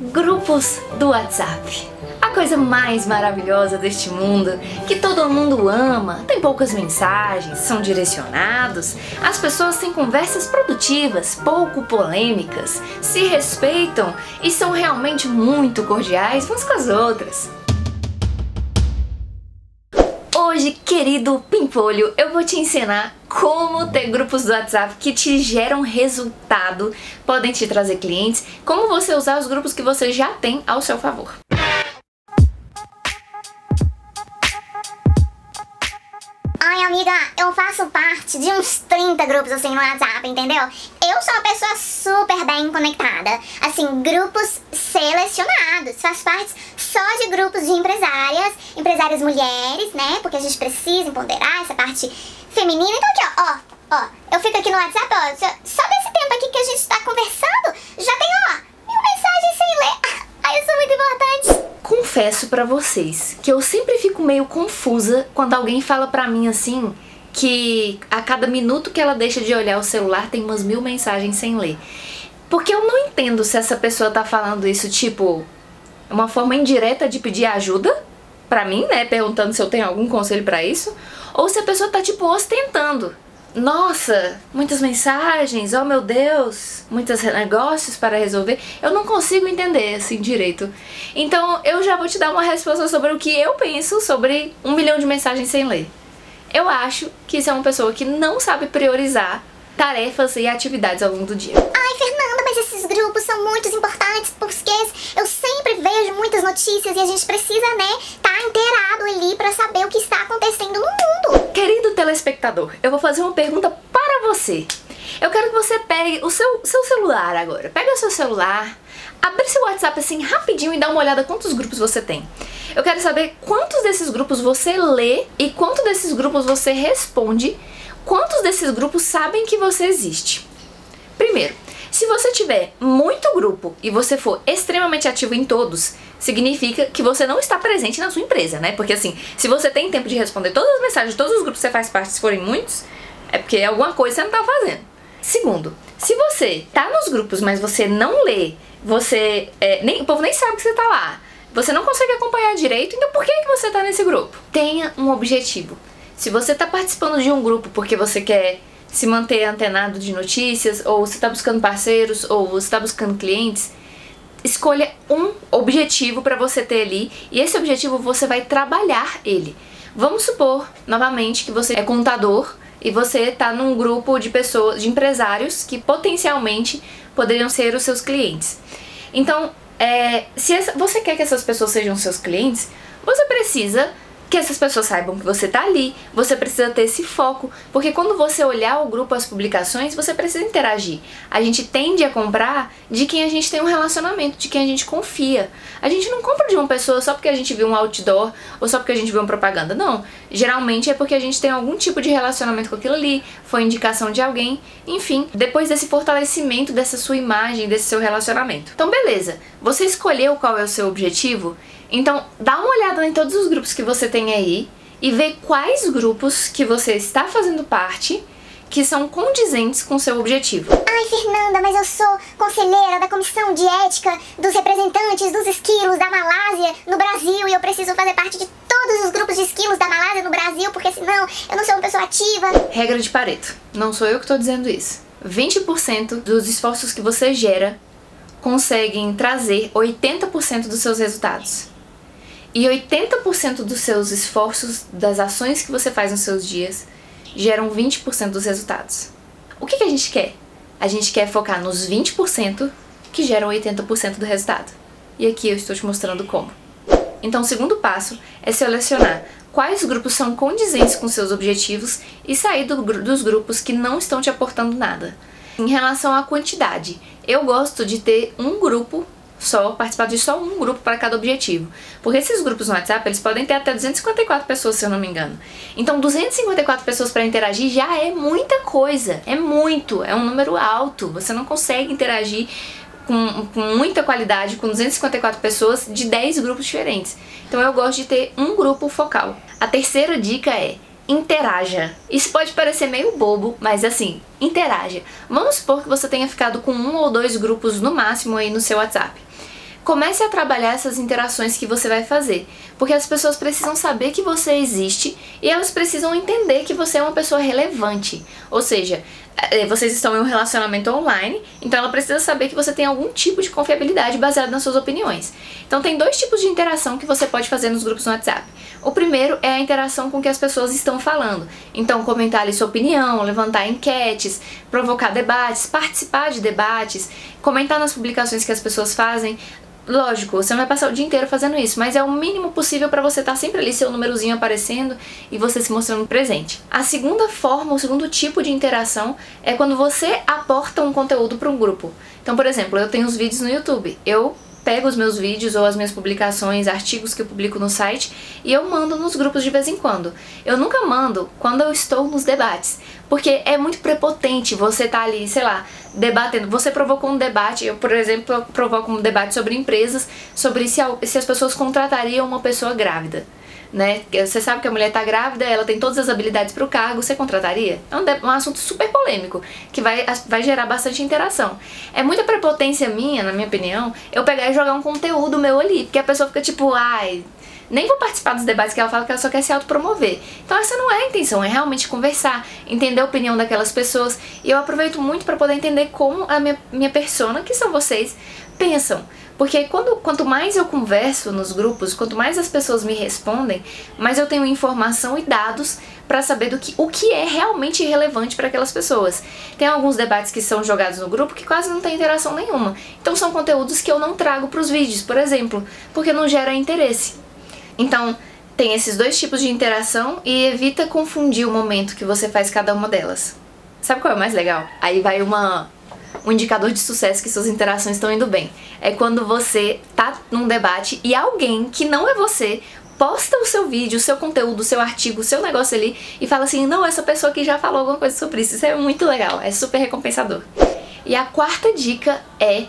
Grupos do WhatsApp. A coisa mais maravilhosa deste mundo, que todo mundo ama, tem poucas mensagens, são direcionados, as pessoas têm conversas produtivas, pouco polêmicas, se respeitam e são realmente muito cordiais umas com as outras. Querido Pimpolho, eu vou te ensinar como ter grupos do WhatsApp que te geram resultado, podem te trazer clientes, como você usar os grupos que você já tem ao seu favor. Ai, amiga, eu faço parte de uns 30 grupos assim no WhatsApp, entendeu? Eu sou uma pessoa super bem conectada. Assim, grupos selecionados. Faz parte só de grupos de empresárias, empresárias mulheres, né? Porque a gente precisa empoderar essa parte feminina. Então aqui, ó, ó, ó. Eu fico aqui no WhatsApp, ó. Só desse tempo aqui que a gente tá conversando, já tem, ó, mil mensagens sem ler. Ai, isso é muito importante. Confesso para vocês que eu sempre fico meio confusa quando alguém fala pra mim assim que a cada minuto que ela deixa de olhar o celular tem umas mil mensagens sem ler. Porque eu não entendo se essa pessoa tá falando isso tipo uma forma indireta de pedir ajuda para mim, né, perguntando se eu tenho algum conselho para isso, ou se a pessoa tá tipo ostentando. Nossa, muitas mensagens, oh meu Deus, muitos negócios para resolver. Eu não consigo entender assim direito. Então eu já vou te dar uma resposta sobre o que eu penso sobre um milhão de mensagens sem ler. Eu acho que isso é uma pessoa que não sabe priorizar tarefas e atividades ao longo do dia. Ai, Fernanda, mas esses grupos são muito importantes porque eu sempre vejo muitas notícias e a gente precisa, né, estar tá inteirado ali para saber o que está acontecendo no mundo. Querido telespectador, eu vou fazer uma pergunta para você. Eu quero que você pegue o seu, seu celular agora. Pega o seu celular, abre seu WhatsApp assim rapidinho e dá uma olhada quantos grupos você tem. Eu quero saber quantos desses grupos você lê e quantos desses grupos você responde Quantos desses grupos sabem que você existe? Primeiro, se você tiver muito grupo e você for extremamente ativo em todos, significa que você não está presente na sua empresa, né? Porque assim, se você tem tempo de responder todas as mensagens de todos os grupos que você faz parte, se forem muitos, é porque alguma coisa você não está fazendo. Segundo, se você tá nos grupos, mas você não lê, você. É, nem, o povo nem sabe que você tá lá. Você não consegue acompanhar direito, então por que, que você tá nesse grupo? Tenha um objetivo. Se você está participando de um grupo porque você quer se manter antenado de notícias, ou você está buscando parceiros, ou você está buscando clientes, escolha um objetivo para você ter ali e esse objetivo você vai trabalhar ele. Vamos supor, novamente, que você é contador e você está num grupo de pessoas, de empresários que potencialmente poderiam ser os seus clientes. Então, é, se essa, você quer que essas pessoas sejam seus clientes, você precisa que essas pessoas saibam que você tá ali, você precisa ter esse foco, porque quando você olhar o grupo, as publicações, você precisa interagir. A gente tende a comprar de quem a gente tem um relacionamento, de quem a gente confia. A gente não compra de uma pessoa só porque a gente viu um outdoor ou só porque a gente viu uma propaganda, não. Geralmente é porque a gente tem algum tipo de relacionamento com aquilo ali, foi indicação de alguém, enfim, depois desse fortalecimento dessa sua imagem, desse seu relacionamento. Então, beleza, você escolheu qual é o seu objetivo? Então, dá uma olhada em todos os grupos que você tem aí e vê quais grupos que você está fazendo parte que são condizentes com seu objetivo. Ai, Fernanda, mas eu sou conselheira da Comissão de Ética dos representantes dos esquilos da Malásia no Brasil e eu preciso fazer parte de todos os grupos de esquilos da Malásia no Brasil, porque senão eu não sou uma pessoa ativa. Regra de Pareto. Não sou eu que estou dizendo isso. 20% dos esforços que você gera conseguem trazer 80% dos seus resultados. E 80% dos seus esforços, das ações que você faz nos seus dias, geram 20% dos resultados. O que, que a gente quer? A gente quer focar nos 20% que geram 80% do resultado. E aqui eu estou te mostrando como. Então, o segundo passo é selecionar quais grupos são condizentes com seus objetivos e sair do, dos grupos que não estão te aportando nada. Em relação à quantidade, eu gosto de ter um grupo só, participar de só um grupo para cada objetivo. Porque esses grupos no WhatsApp, eles podem ter até 254 pessoas, se eu não me engano. Então, 254 pessoas para interagir já é muita coisa. É muito, é um número alto. Você não consegue interagir com, com muita qualidade com 254 pessoas de 10 grupos diferentes. Então, eu gosto de ter um grupo focal. A terceira dica é interaja. Isso pode parecer meio bobo, mas assim, interaja. Vamos supor que você tenha ficado com um ou dois grupos no máximo aí no seu WhatsApp. Comece a trabalhar essas interações que você vai fazer, porque as pessoas precisam saber que você existe e elas precisam entender que você é uma pessoa relevante. Ou seja, vocês estão em um relacionamento online, então ela precisa saber que você tem algum tipo de confiabilidade baseado nas suas opiniões. Então tem dois tipos de interação que você pode fazer nos grupos no WhatsApp. O primeiro é a interação com que as pessoas estão falando. Então comentar ali sua opinião, levantar enquetes, provocar debates, participar de debates, comentar nas publicações que as pessoas fazem, Lógico, você não vai passar o dia inteiro fazendo isso, mas é o mínimo possível para você estar tá sempre ali, seu númerozinho aparecendo e você se mostrando presente. A segunda forma, o segundo tipo de interação é quando você aporta um conteúdo para um grupo. Então, por exemplo, eu tenho os vídeos no YouTube. Eu pego os meus vídeos ou as minhas publicações, artigos que eu publico no site e eu mando nos grupos de vez em quando. Eu nunca mando quando eu estou nos debates, porque é muito prepotente você tá ali, sei lá, debatendo. Você provocou um debate, eu, por exemplo, provoco um debate sobre empresas, sobre se, se as pessoas contratariam uma pessoa grávida né? Você sabe que a mulher está grávida, ela tem todas as habilidades para o cargo, você contrataria? É um, um, assunto super polêmico, que vai, vai gerar bastante interação. É muita prepotência minha, na minha opinião, eu pegar e jogar um conteúdo meu ali, porque a pessoa fica tipo, ai, nem vou participar dos debates que ela fala que ela só quer se autopromover. Então essa não é a intenção, é realmente conversar, entender a opinião daquelas pessoas. E eu aproveito muito para poder entender como a minha, minha persona, que são vocês, pensam. Porque quando, quanto mais eu converso nos grupos, quanto mais as pessoas me respondem, mais eu tenho informação e dados para saber do que, o que é realmente relevante para aquelas pessoas. Tem alguns debates que são jogados no grupo que quase não tem interação nenhuma. Então são conteúdos que eu não trago para os vídeos, por exemplo, porque não gera interesse. Então, tem esses dois tipos de interação e evita confundir o momento que você faz cada uma delas. Sabe qual é o mais legal? Aí vai uma um indicador de sucesso que suas interações estão indo bem. É quando você tá num debate e alguém que não é você posta o seu vídeo, o seu conteúdo, o seu artigo, o seu negócio ali e fala assim: não, essa pessoa aqui já falou alguma coisa sobre isso. Isso é muito legal, é super recompensador. E a quarta dica é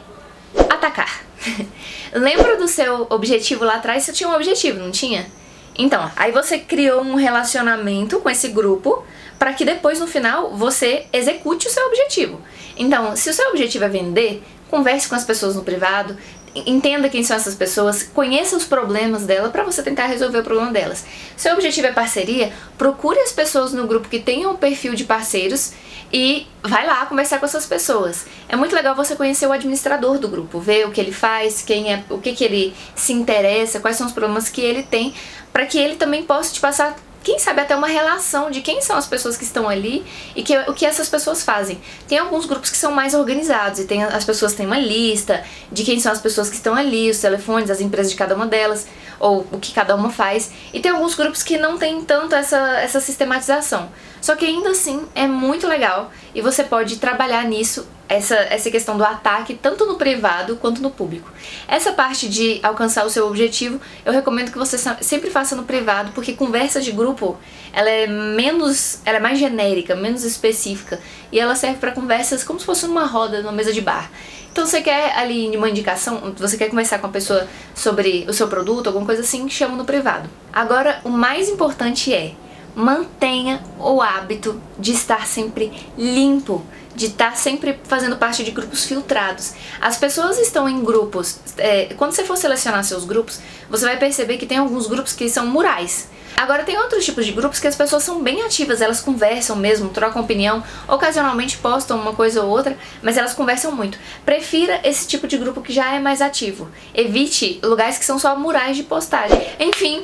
atacar. Lembra do seu objetivo lá atrás? Você tinha um objetivo, não tinha? Então, aí você criou um relacionamento com esse grupo para que depois no final você execute o seu objetivo. Então, se o seu objetivo é vender, converse com as pessoas no privado, entenda quem são essas pessoas, conheça os problemas dela para você tentar resolver o problema delas. Seu objetivo é parceria, procure as pessoas no grupo que tenham um perfil de parceiros e vai lá conversar com essas pessoas. É muito legal você conhecer o administrador do grupo, ver o que ele faz, quem é, o que, que ele se interessa, quais são os problemas que ele tem, para que ele também possa te passar quem sabe até uma relação de quem são as pessoas que estão ali e que, o que essas pessoas fazem. Tem alguns grupos que são mais organizados e tem, as pessoas têm uma lista de quem são as pessoas que estão ali, os telefones, as empresas de cada uma delas, ou o que cada uma faz. E tem alguns grupos que não tem tanto essa, essa sistematização. Só que ainda assim é muito legal e você pode trabalhar nisso essa, essa questão do ataque tanto no privado quanto no público. Essa parte de alcançar o seu objetivo, eu recomendo que você sempre faça no privado, porque conversa de grupo, ela é menos, ela é mais genérica, menos específica, e ela serve para conversas como se fosse numa roda, numa mesa de bar. Então você quer ali uma indicação, você quer conversar com a pessoa sobre o seu produto, alguma coisa assim, chama no privado. Agora, o mais importante é mantenha o hábito de estar sempre limpo de estar sempre fazendo parte de grupos filtrados. As pessoas estão em grupos. É, quando você for selecionar seus grupos, você vai perceber que tem alguns grupos que são murais. Agora tem outros tipos de grupos que as pessoas são bem ativas, elas conversam mesmo, trocam opinião, ocasionalmente postam uma coisa ou outra, mas elas conversam muito. Prefira esse tipo de grupo que já é mais ativo. Evite lugares que são só murais de postagem. Enfim,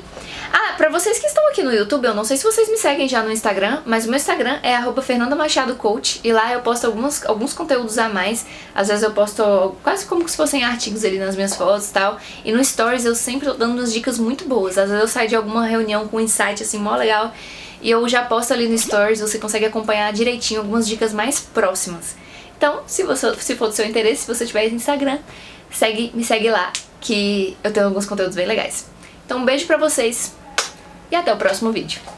ah, pra vocês que estão aqui no YouTube, eu não sei se vocês me seguem já no Instagram, mas o meu Instagram é arroba Fernanda Machado Coach e lá eu posto alguns, alguns conteúdos a mais. Às vezes eu posto quase como se fossem artigos ali nas minhas fotos e tal. E no Stories eu sempre tô dando umas dicas muito boas. Às vezes eu saio de alguma reunião com insight assim, mó legal. E eu já posto ali no Stories, você consegue acompanhar direitinho algumas dicas mais próximas. Então, se, você, se for do seu interesse, se você tiver Instagram, segue, me segue lá, que eu tenho alguns conteúdos bem legais. Então um beijo pra vocês e até o próximo vídeo.